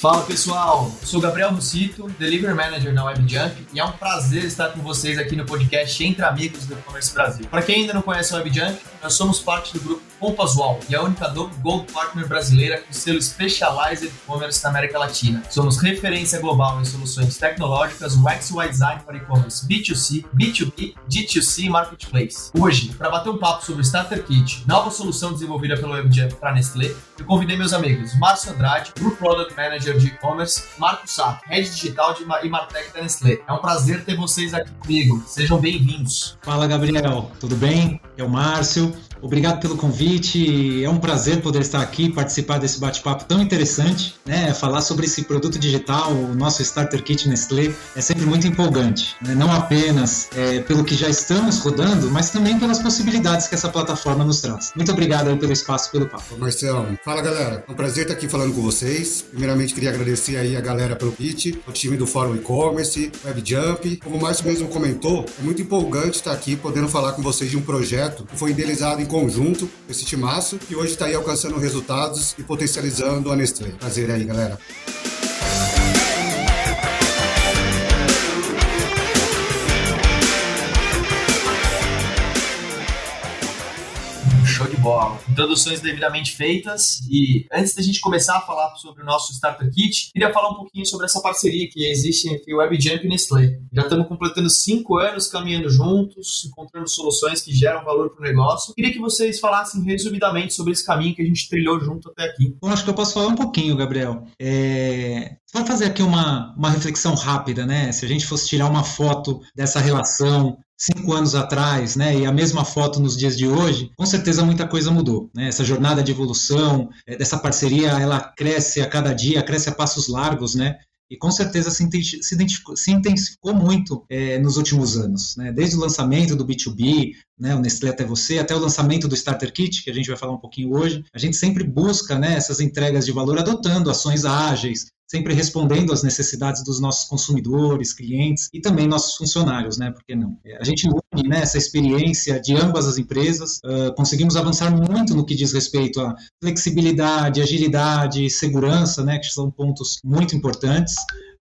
Fala pessoal, sou Gabriel Rucito, Delivery Manager na WebJump e é um prazer estar com vocês aqui no podcast Entre Amigos do E-Commerce Brasil. Para quem ainda não conhece a WebJump, nós somos parte do grupo Compasual e a única Gold Partner brasileira com selo Specialized E-Commerce na América Latina. Somos referência global em soluções tecnológicas UX UI Design para e-commerce B2C, B2B, D2C e Marketplace. Hoje, para bater um papo sobre o Starter Kit, nova solução desenvolvida pelo WebJump para Nestlé, eu convidei meus amigos Márcio Andrade, Group Product Manager de e-commerce, Marco Sato, Head Digital de e Martech da Nestlé. É um prazer ter vocês aqui comigo. Sejam bem-vindos. Fala, Gabriel. Tudo bem? É o Márcio. Obrigado pelo convite. É um prazer poder estar aqui participar desse bate-papo tão interessante. Né? Falar sobre esse produto digital, o nosso Starter Kit Nestlé, é sempre muito empolgante. Né? Não apenas é, pelo que já estamos rodando, mas também pelas possibilidades que essa plataforma nos traz. Muito obrigado pelo espaço, pelo papo. Marcelo, fala galera. É um prazer estar aqui falando com vocês. Primeiramente, queria agradecer aí a galera pelo kit, o time do Fórum E-Commerce, WebJump. Como o Márcio mesmo comentou, é muito empolgante estar aqui podendo falar com vocês de um projeto que foi idealizado em conjunto, esse timaço, que hoje está aí alcançando resultados e potencializando a Nestlé. Prazer aí, galera. Bola. Introduções devidamente feitas. E antes da gente começar a falar sobre o nosso Starter Kit, queria falar um pouquinho sobre essa parceria que existe entre WebJump e Nestlé. Já estamos completando cinco anos caminhando juntos, encontrando soluções que geram valor para o negócio. Queria que vocês falassem resumidamente sobre esse caminho que a gente trilhou junto até aqui. Bom, acho que eu posso falar um pouquinho, Gabriel. É... Vamos fazer aqui uma, uma reflexão rápida, né? Se a gente fosse tirar uma foto dessa relação cinco anos atrás, né, e a mesma foto nos dias de hoje, com certeza muita coisa mudou. Né? Essa jornada de evolução, é, dessa parceria, ela cresce a cada dia, cresce a passos largos, né? E com certeza se, intensificou, se intensificou muito é, nos últimos anos, né? Desde o lançamento do B2B, né, o Nestlé até você, até o lançamento do Starter Kit, que a gente vai falar um pouquinho hoje, a gente sempre busca né, essas entregas de valor adotando ações ágeis, sempre respondendo às necessidades dos nossos consumidores, clientes e também nossos funcionários, né? Por que não? É, a gente une né, essa experiência de ambas as empresas, uh, conseguimos avançar muito no que diz respeito à flexibilidade, agilidade, segurança, né? Que são pontos muito importantes.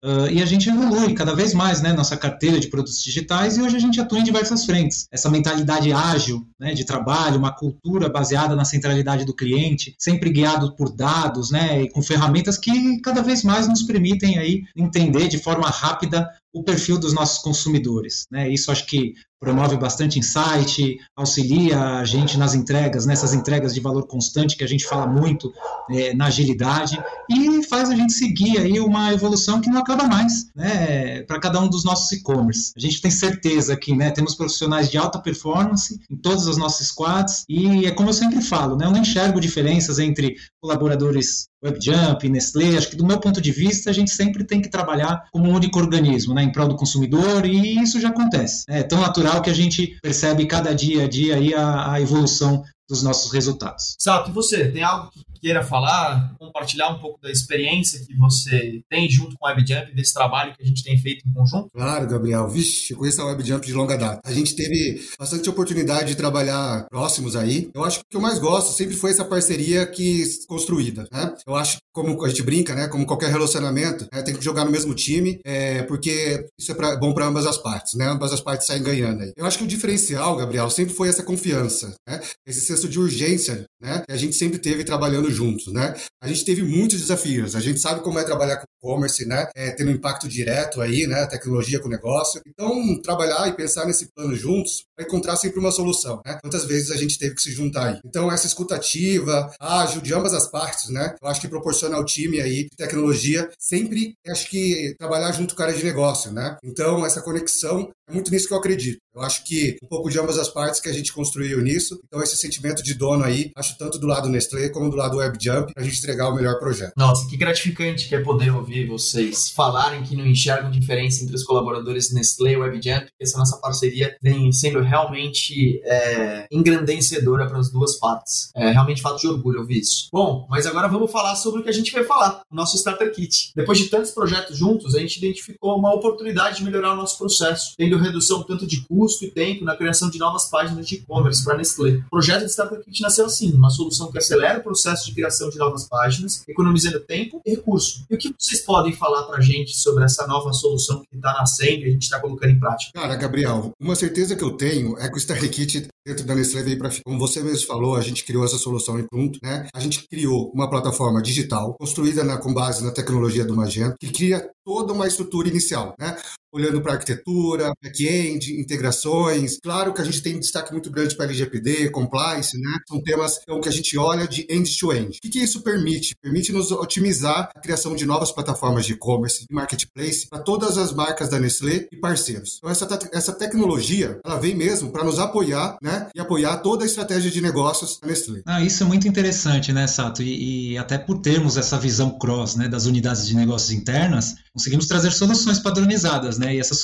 Uh, e a gente evolui cada vez mais né, nossa carteira de produtos digitais e hoje a gente atua em diversas frentes. Essa mentalidade ágil né, de trabalho, uma cultura baseada na centralidade do cliente, sempre guiado por dados né, e com ferramentas que cada vez mais nos permitem aí entender de forma rápida o perfil dos nossos consumidores. Né? Isso acho que promove bastante insight, auxilia a gente nas entregas, nessas entregas de valor constante que a gente fala muito é, na agilidade e faz a gente seguir aí uma evolução que não acaba mais, né, para cada um dos nossos e-commerce. A gente tem certeza que, né, temos profissionais de alta performance em todas as nossas squads. E é como eu sempre falo, né, eu não enxergo diferenças entre colaboradores WebJump, Nestlé, acho que do meu ponto de vista a gente sempre tem que trabalhar como um único organismo, né, em prol do consumidor. E isso já acontece. É tão natural que a gente percebe cada dia a dia aí a, a evolução dos nossos resultados. Sato, e você, tem algo que queira falar, compartilhar um pouco da experiência que você tem junto com a WebJump, desse trabalho que a gente tem feito em conjunto? Claro, Gabriel. Vixe, eu conheço a WebJump de longa data. A gente teve bastante oportunidade de trabalhar próximos aí. Eu acho que o que eu mais gosto sempre foi essa parceria que construída, né? Eu acho, como a gente brinca, né? Como qualquer relacionamento, né? tem que jogar no mesmo time, é, porque isso é pra, bom para ambas as partes, né? Ambas as partes saem ganhando aí. Eu acho que o diferencial, Gabriel, sempre foi essa confiança, né? Esse senso de urgência, né? Que a gente sempre teve trabalhando juntos, né? A gente teve muitos desafios. A gente sabe como é trabalhar com e-commerce, né? É, tendo um impacto direto aí, né? Tecnologia com o negócio. Então, trabalhar e pensar nesse plano juntos para encontrar sempre uma solução, né? Quantas vezes a gente teve que se juntar aí? Então, essa escutativa, ágil de ambas as partes, né? Eu acho que proporciona ao time aí de tecnologia sempre, acho que trabalhar junto com a área de negócio, né? Então, essa conexão É muito nisso que eu acredito. Eu acho que um pouco de ambas as partes que a gente construiu nisso. Então, esse sentimento de dono aí, acho tanto do lado Nestlé como do lado WebJump, a gente entregar o melhor projeto. Nossa, que gratificante que é poder ouvir vocês falarem que não enxergam diferença entre os colaboradores Nestlé e WebJump. Essa nossa parceria vem sendo realmente é, engrandecedora para as duas partes. É realmente fato de orgulho ouvir isso. Bom, mas agora vamos falar sobre o que a gente vai falar, o nosso Starter Kit. Depois de tantos projetos juntos, a gente identificou uma oportunidade de melhorar o nosso processo, tendo redução tanto de custo e tempo na criação de novas páginas de e-commerce para Nestlé. O projeto de Starter Kit nasceu assim, uma solução que acelera o processo de criação de novas páginas, economizando tempo e recurso. E o que vocês podem falar para a gente sobre essa nova solução que está nascendo e a gente está colocando em prática? Cara, Gabriel, uma certeza que eu tenho é que o Starter Kit dentro da Nestlé veio para Como você mesmo falou, a gente criou essa solução em Pronto, né? A gente criou uma plataforma digital construída na, com base na tecnologia do Magento, que cria toda uma estrutura inicial, né? olhando para arquitetura, back-end, integrações. Claro que a gente tem um destaque muito grande para LGPD, compliance, né? São temas então, que a gente olha de end-to-end. -end. O que, isso permite? Permite nos otimizar a criação de novas plataformas de e-commerce e marketplace para todas as marcas da Nestlé e parceiros. Então, essa, essa tecnologia, ela vem mesmo para nos apoiar, né? E apoiar toda a estratégia de negócios da Nestlé. Ah, isso é muito interessante, né, Sato? E, e até por termos essa visão cross, né, das unidades de negócios internas, conseguimos trazer soluções padronizadas, né? E essas,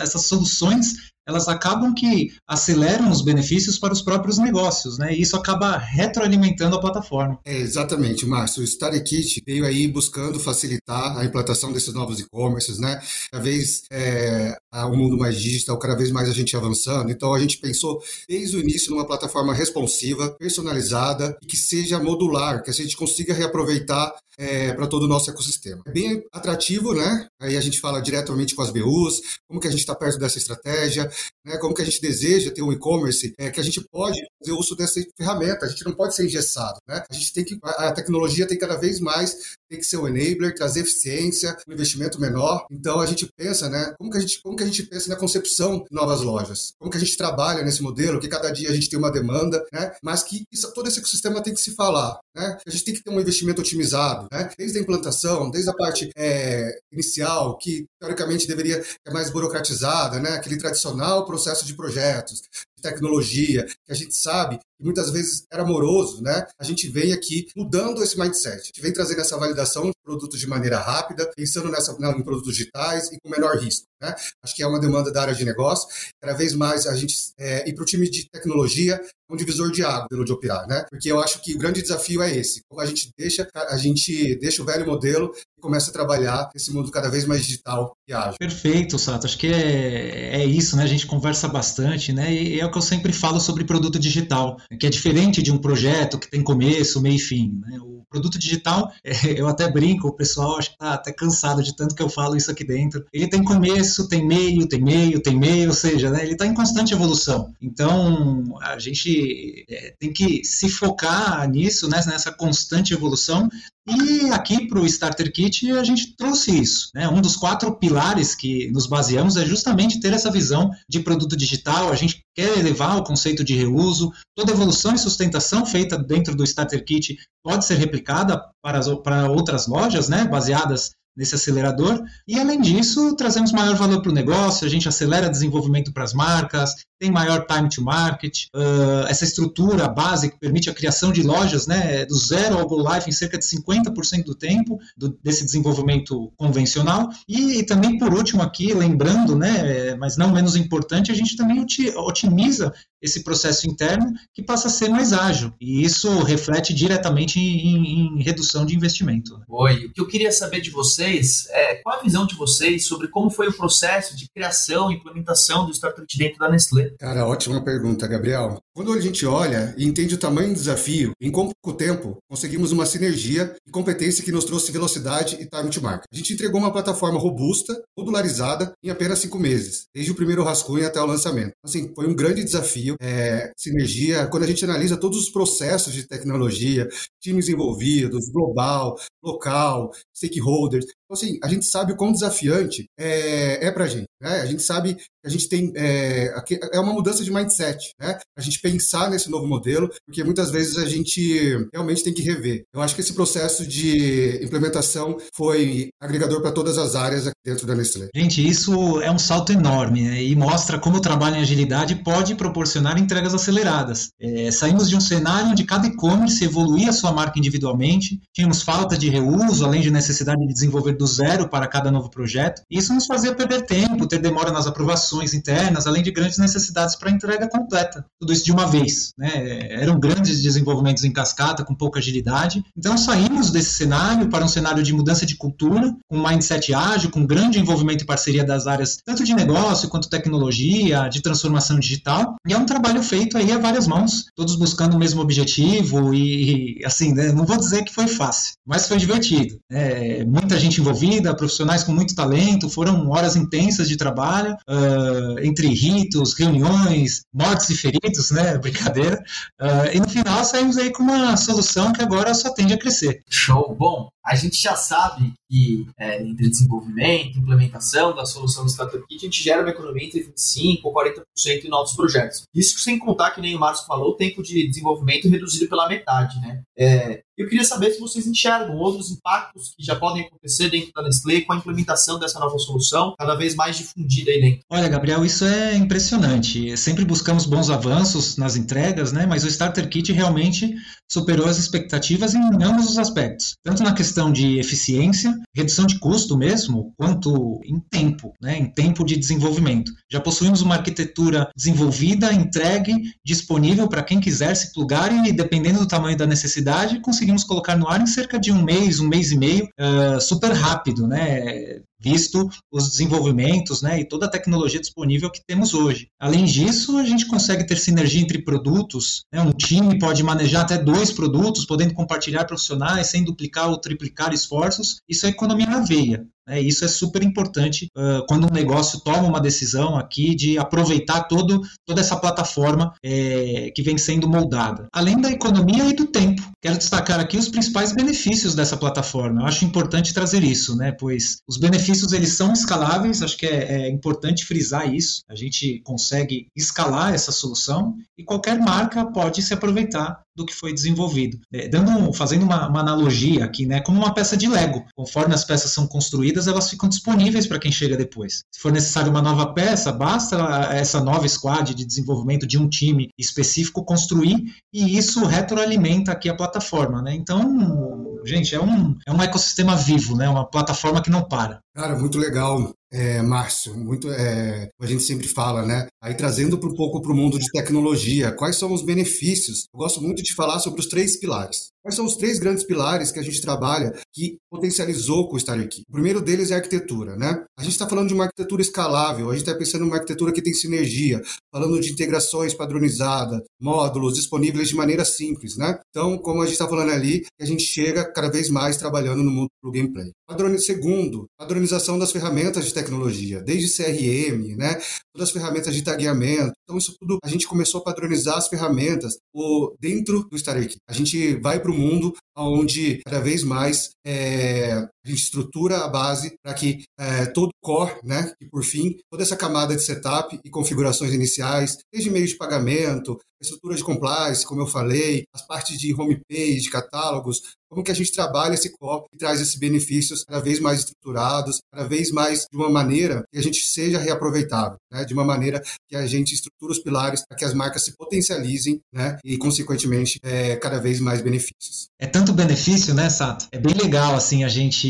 essas soluções elas acabam que aceleram os benefícios para os próprios negócios, né? E isso acaba retroalimentando a plataforma. É, exatamente, Márcio. O Starter Kit veio aí buscando facilitar a implantação desses novos e-commerces, né? Cada vez é, o mundo mais digital, cada vez mais a gente avançando. Então a gente pensou desde o início numa plataforma responsiva, personalizada e que seja modular, que a gente consiga reaproveitar é, para todo o nosso ecossistema. É bem atrativo, né? Aí a gente fala diretamente com as BUs, como que a gente está perto dessa estratégia, né? como que a gente deseja ter um e-commerce, é, que a gente pode fazer uso dessa ferramenta, a gente não pode ser engessado, né? A gente tem que, a tecnologia tem cada vez mais, tem que ser um enabler, trazer eficiência, um investimento menor. Então a gente pensa, né? Como que a gente, como que a gente pensa na concepção de novas lojas? Como que a gente trabalha nesse modelo, que cada dia a gente tem uma demanda, né? Mas que isso, todo esse ecossistema tem que se falar, né? A gente tem que ter um investimento otimizado, né? Desde a implantação, desde a parte é, inicial, que teoricamente deveria ser mais burocratizada, né? Aquele tradicional processo de projetos, tecnologia, que a gente sabe que muitas vezes era moroso, né? A gente vem aqui mudando esse mindset, a gente vem trazendo essa validação de produtos de maneira rápida, pensando nessa, em produtos digitais e com menor risco. Né? Acho que é uma demanda da área de negócio. Cada vez mais a gente é, ir para o time de tecnologia um divisor de água pelo de operar, né? Porque eu acho que o grande desafio é esse. Como a gente deixa, a gente deixa o velho modelo e começa a trabalhar esse mundo cada vez mais digital e ágil. Perfeito, Sato. Acho que é, é isso, né? A gente conversa bastante, né? E é o que eu sempre falo sobre produto digital, que é diferente de um projeto que tem começo, meio e fim. Né? O produto digital, eu até brinco, o pessoal acho que tá até cansado de tanto que eu falo isso aqui dentro. Ele tem começo, tem meio, tem meio, tem meio, ou seja, né? ele está em constante evolução. Então, a gente é, tem que se focar nisso, né, nessa constante evolução. E aqui para o Starter Kit a gente trouxe isso. Né? Um dos quatro pilares que nos baseamos é justamente ter essa visão de produto digital. A gente quer elevar o conceito de reuso. Toda evolução e sustentação feita dentro do Starter Kit pode ser replicada para, as, para outras lojas, né, baseadas nesse acelerador. E além disso, trazemos maior valor para o negócio, a gente acelera desenvolvimento para as marcas, tem maior time to market, uh, essa estrutura base que permite a criação de lojas né, do zero ao go live em cerca de 50% do tempo do, desse desenvolvimento convencional. E, e, também, por último, aqui, lembrando, né, mas não menos importante, a gente também otimiza esse processo interno que passa a ser mais ágil. E isso reflete diretamente em, em redução de investimento. Oi, o que eu queria saber de vocês é qual a visão de vocês sobre como foi o processo de criação e implementação do Startup dentro da Nestlé? Cara, ótima pergunta, Gabriel. Quando a gente olha e entende o tamanho do desafio, em pouco tempo conseguimos uma sinergia e competência que nos trouxe velocidade e time to market. A gente entregou uma plataforma robusta, modularizada, em apenas cinco meses, desde o primeiro rascunho até o lançamento. Assim, foi um grande desafio, é, sinergia. Quando a gente analisa todos os processos de tecnologia, times envolvidos, global, local, stakeholders, Então, assim, a gente sabe o quão desafiante é, é para a gente. Né? A gente sabe que a gente tem. É, é uma mudança de mindset, né? A gente pensar nesse novo modelo, porque muitas vezes a gente realmente tem que rever. Eu acho que esse processo de implementação foi agregador para todas as áreas aqui dentro da Nestlé. Gente, isso é um salto enorme né? e mostra como o trabalho em agilidade pode proporcionar entregas aceleradas. É, saímos de um cenário onde cada e-commerce evoluía sua marca individualmente, tínhamos falta de reuso, além de necessidade de desenvolver do zero para cada novo projeto. E isso nos fazia perder tempo, ter demora nas aprovações internas, além de grandes necessidades para entrega completa. Tudo isso de uma vez. Né? Eram grandes desenvolvimentos em cascata, com pouca agilidade. Então saímos desse cenário para um cenário de mudança de cultura, com mindset ágil, com grande envolvimento e parceria das áreas tanto de negócio quanto tecnologia, de transformação digital. E é um trabalho feito aí a várias mãos, todos buscando o mesmo objetivo e, assim, né? não vou dizer que foi fácil, mas foi divertido. É, muita gente envolvida, profissionais com muito talento, foram horas intensas de trabalho, uh, entre ritos, reuniões, mortes e feridos, né? Brincadeira. Uh, e no final saímos aí com uma solução que agora só tende a crescer. Show! Bom, a gente já sabe que é, entre desenvolvimento, implementação da solução do Startup Kit, a gente gera uma economia entre 25% ou 40% em novos projetos. Isso sem contar que nem o Márcio falou, o tempo de desenvolvimento reduzido pela metade, né? É, eu queria saber se vocês enxergam outros impactos que já podem acontecer dentro da Nestlé com a implementação dessa nova solução, cada vez mais difundida aí dentro. Olha, Gabriel, isso é impressionante. Sempre buscamos bons avanços nas entregas, né? Mas o Starter Kit realmente superou as expectativas em ambos os aspectos, tanto na questão de eficiência, redução de custo mesmo, quanto em tempo, né? Em tempo de desenvolvimento. Já possuímos uma arquitetura desenvolvida, entregue, disponível para quem quiser se plugar e, dependendo do tamanho da necessidade, conseguir conseguimos colocar no ar em cerca de um mês, um mês e meio, uh, super rápido, né? Visto os desenvolvimentos né, e toda a tecnologia disponível que temos hoje. Além disso, a gente consegue ter sinergia entre produtos. Né? Um time pode manejar até dois produtos, podendo compartilhar profissionais sem duplicar ou triplicar esforços. Isso é economia na veia. Né? Isso é super importante uh, quando um negócio toma uma decisão aqui de aproveitar todo, toda essa plataforma é, que vem sendo moldada. Além da economia e do tempo. Quero destacar aqui os principais benefícios dessa plataforma. Eu acho importante trazer isso, né? pois os benefícios eles são escaláveis, acho que é, é importante frisar isso. A gente consegue escalar essa solução e qualquer marca pode se aproveitar do que foi desenvolvido. É, dando, fazendo uma, uma, analogia aqui, né, como uma peça de Lego. Conforme as peças são construídas, elas ficam disponíveis para quem chega depois. Se for necessário uma nova peça, basta essa nova squad de desenvolvimento de um time específico construir e isso retroalimenta aqui a plataforma. Né? Então, gente, é um, é um ecossistema vivo, né? uma plataforma que não para. Cara, muito legal, é, Márcio. Muito, é, a gente sempre fala, né? Aí trazendo um pouco para o mundo de tecnologia, quais são os benefícios? Eu gosto muito de falar sobre os três pilares. Quais são os três grandes pilares que a gente trabalha que potencializou com o Star aqui? O primeiro deles é a arquitetura, né? A gente está falando de uma arquitetura escalável, a gente está pensando em uma arquitetura que tem sinergia, falando de integrações padronizadas, módulos disponíveis de maneira simples, né? Então, como a gente está falando ali, a gente chega cada vez mais trabalhando no mundo do gameplay. Padrone... Segundo, padronização das ferramentas de tecnologia, desde CRM, né? Todas as ferramentas de tagueamento. Então, isso tudo, a gente começou a padronizar as ferramentas o, dentro do Star A gente vai para o mundo onde cada vez mais é, estrutura a base para que é, todo core, né, e por fim, toda essa camada de setup e configurações iniciais, desde meio de pagamento, estrutura de compliance, como eu falei, as partes de homepage, catálogos, como que a gente trabalha esse core e traz esses benefícios cada vez mais estruturados, cada vez mais de uma maneira que a gente seja reaproveitável, né, de uma maneira que a gente estrutura os pilares para que as marcas se potencializem, né, e consequentemente é, cada vez mais benefícios. É tanto benefício, né, Sato? É bem legal assim a gente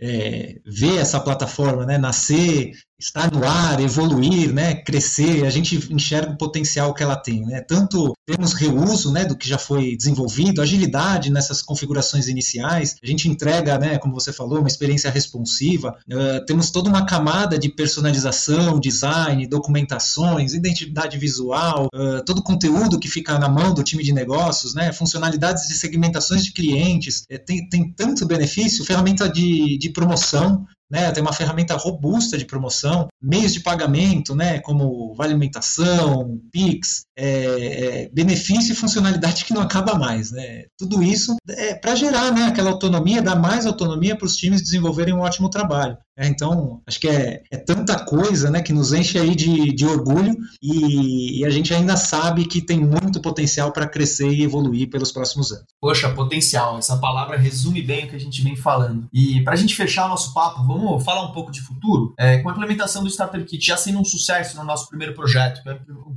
é, ver essa plataforma né, nascer, estar no ar, evoluir, né, crescer, a gente enxerga o potencial que ela tem. Né? Tanto temos reuso né, do que já foi desenvolvido, agilidade nessas configurações iniciais, a gente entrega, né, como você falou, uma experiência responsiva, uh, temos toda uma camada de personalização, design, documentações, identidade visual, uh, todo o conteúdo que fica na mão do time de negócios, né, funcionalidades de segmentações de clientes, é, tem, tem tanto benefício, ferramenta de, de promoção, né? Tem uma ferramenta robusta de promoção, meios de pagamento, né? Como vale alimentação, Pix, é, é, benefício e funcionalidade que não acaba mais, né? Tudo isso é para gerar, né? Aquela autonomia, dar mais autonomia para os times desenvolverem um ótimo trabalho. É, então, acho que é, é, tanta coisa né, que nos enche aí de, de orgulho e, e, a gente ainda sabe que tem muito potencial para crescer e evoluir pelos próximos anos. Poxa, potencial, essa palavra resume bem o que a gente vem falando. E para a gente fechar nosso papo, vamos falar um pouco de futuro? É, com a implementação do Starter Kit já sendo um sucesso no nosso primeiro projeto,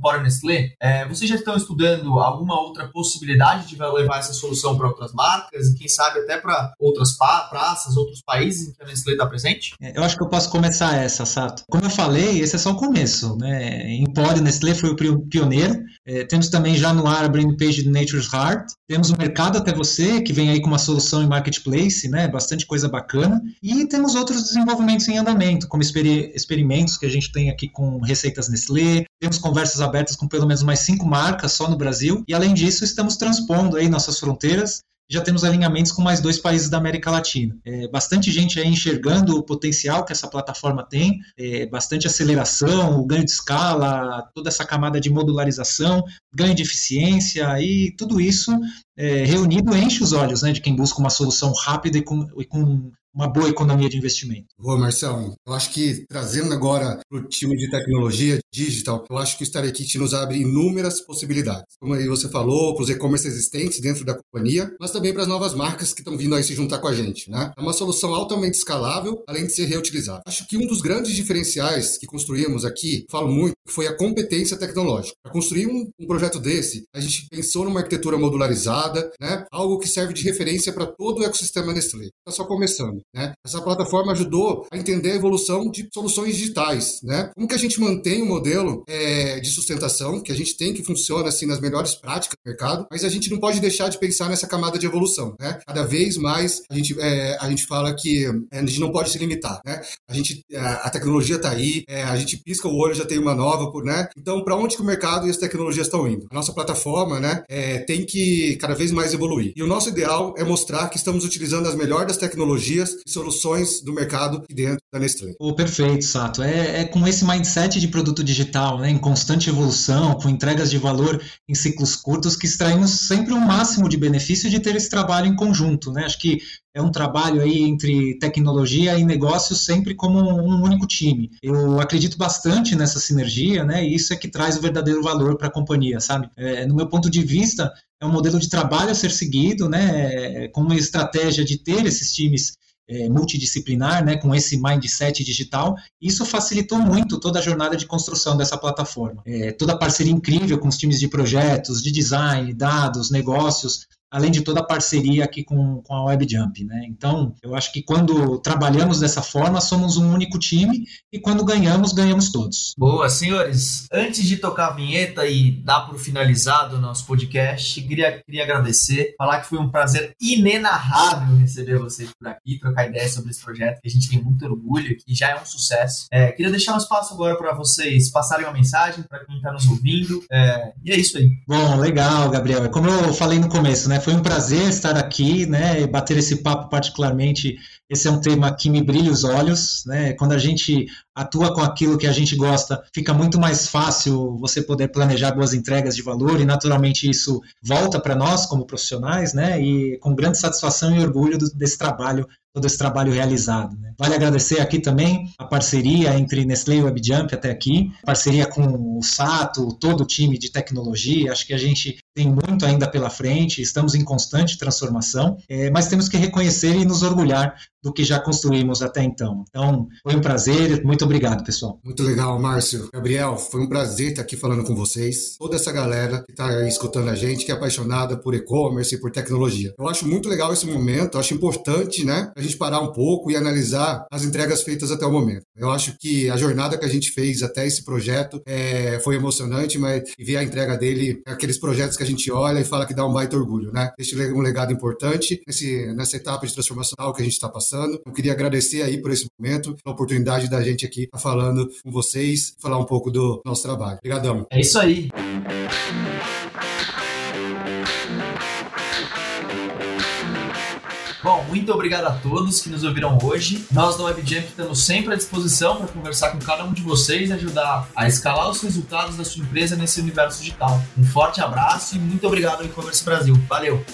que o Power Nestlé, é, vocês já estão estudando alguma outra possibilidade de levar essa solução para outras marcas e quem sabe até para outras praças, outros países em que a Nestlé está presente? É, eu acho que eu posso começar essa, Sato. Como eu falei, esse é só o começo. Né? Empório Nestlé foi o pioneiro. É, temos também já no ar a brand page de Nature's Heart. Temos o Mercado Até Você, que vem aí com uma solução em marketplace, né? bastante coisa bacana. E temos outros desenvolvimentos em andamento, como experi experimentos que a gente tem aqui com receitas Nestlé. Temos conversas abertas com pelo menos mais cinco marcas só no Brasil. E além disso, estamos transpondo aí nossas fronteiras já temos alinhamentos com mais dois países da América Latina. É, bastante gente aí enxergando o potencial que essa plataforma tem, é, bastante aceleração, o ganho de escala, toda essa camada de modularização, ganho de eficiência e tudo isso é, reunido enche os olhos né, de quem busca uma solução rápida e com, e com uma boa economia de investimento. Boa, Marcelo. Eu acho que trazendo agora para o time de tecnologia digital, eu acho que o StarkKit nos abre inúmeras possibilidades. Como aí você falou, para os e-commerce existentes dentro da companhia, mas também para as novas marcas que estão vindo aí se juntar com a gente. Né? É uma solução altamente escalável, além de ser reutilizável. Acho que um dos grandes diferenciais que construímos aqui, falo muito, foi a competência tecnológica. Para construir um, um projeto desse, a gente pensou numa arquitetura modularizada, né? algo que serve de referência para todo o ecossistema Nestlé. Está só começando. Né? Essa plataforma ajudou a entender a evolução de soluções digitais. Né? Como que a gente mantém um modelo é, de sustentação, que a gente tem que funciona assim nas melhores práticas do mercado, mas a gente não pode deixar de pensar nessa camada de evolução. Né? Cada vez mais a gente, é, a gente fala que é, a gente não pode se limitar. Né? A, gente, a, tecnologia está aí, é, a gente pisca o olho, já tem uma nova. Né? Então, para onde que o mercado e as tecnologias estão indo? A nossa plataforma né, tem que cada vez mais evoluir. E o nosso ideal é mostrar que estamos utilizando as melhores das tecnologias e soluções do mercado dentro da Nestlé. Oh, perfeito, Sato. É, é, com esse mindset de produto digital, né, em constante evolução, com entregas de valor em ciclos curtos, que extraímos sempre o máximo de benefício de ter esse trabalho em conjunto. Né? Acho que é um trabalho aí entre tecnologia e negócios sempre como um único time. Eu acredito bastante nessa sinergia, né? E isso é que traz o verdadeiro valor para a companhia, sabe? É, no meu ponto de vista, é um modelo de trabalho a ser seguido, né? Com uma estratégia de ter esses times é, multidisciplinar, né, com esse mindset digital, isso facilitou muito toda a jornada de construção dessa plataforma. É, toda a parceria incrível com os times de projetos, de design, dados, negócios, além de toda a parceria aqui com, com a WebJump, né? Então, eu acho que quando trabalhamos dessa forma, somos um único time e quando ganhamos, ganhamos todos. Boa, senhores. Antes de tocar a vinheta e dar por finalizado o nosso podcast, queria, queria agradecer, falar que foi um prazer inenarrável receber vocês por aqui, trocar ideias sobre esse projeto, que a gente tem muito orgulho, que já é um sucesso. É, queria deixar um espaço agora para vocês passarem uma mensagem para quem está nos ouvindo. É, e é isso aí. Bom, legal, Gabriel. É como eu falei no começo, né? Foi um prazer estar aqui, né, e bater esse papo particularmente. Esse é um tema que me brilha os olhos, né? Quando a gente atua com aquilo que a gente gosta, fica muito mais fácil você poder planejar boas entregas de valor e naturalmente isso volta para nós como profissionais, né? E com grande satisfação e orgulho desse trabalho todo esse trabalho realizado. Né? Vale agradecer aqui também a parceria entre Nestlé e WebJump até aqui, parceria com o Sato, todo o time de tecnologia, acho que a gente tem muito ainda pela frente, estamos em constante transformação, é, mas temos que reconhecer e nos orgulhar do que já construímos até então. Então, foi um prazer, muito obrigado, pessoal. Muito legal, Márcio. Gabriel, foi um prazer estar aqui falando com vocês, toda essa galera que está escutando a gente, que é apaixonada por e-commerce e por tecnologia. Eu acho muito legal esse momento, acho importante, né, a gente parar um pouco e analisar as entregas feitas até o momento. Eu acho que a jornada que a gente fez até esse projeto é, foi emocionante, mas ver a entrega dele, aqueles projetos que a gente olha e fala que dá um baita orgulho, né? Deixa um legado importante nesse, nessa etapa de transformação que a gente está passando. Eu queria agradecer aí por esse momento, a oportunidade da gente aqui estar tá falando com vocês, falar um pouco do nosso trabalho. Obrigadão. É isso aí. Bom, muito obrigado a todos que nos ouviram hoje. Nós do WebJump estamos sempre à disposição para conversar com cada um de vocês e ajudar a escalar os resultados da sua empresa nesse universo digital. Um forte abraço e muito obrigado ao E-Commerce Brasil. Valeu!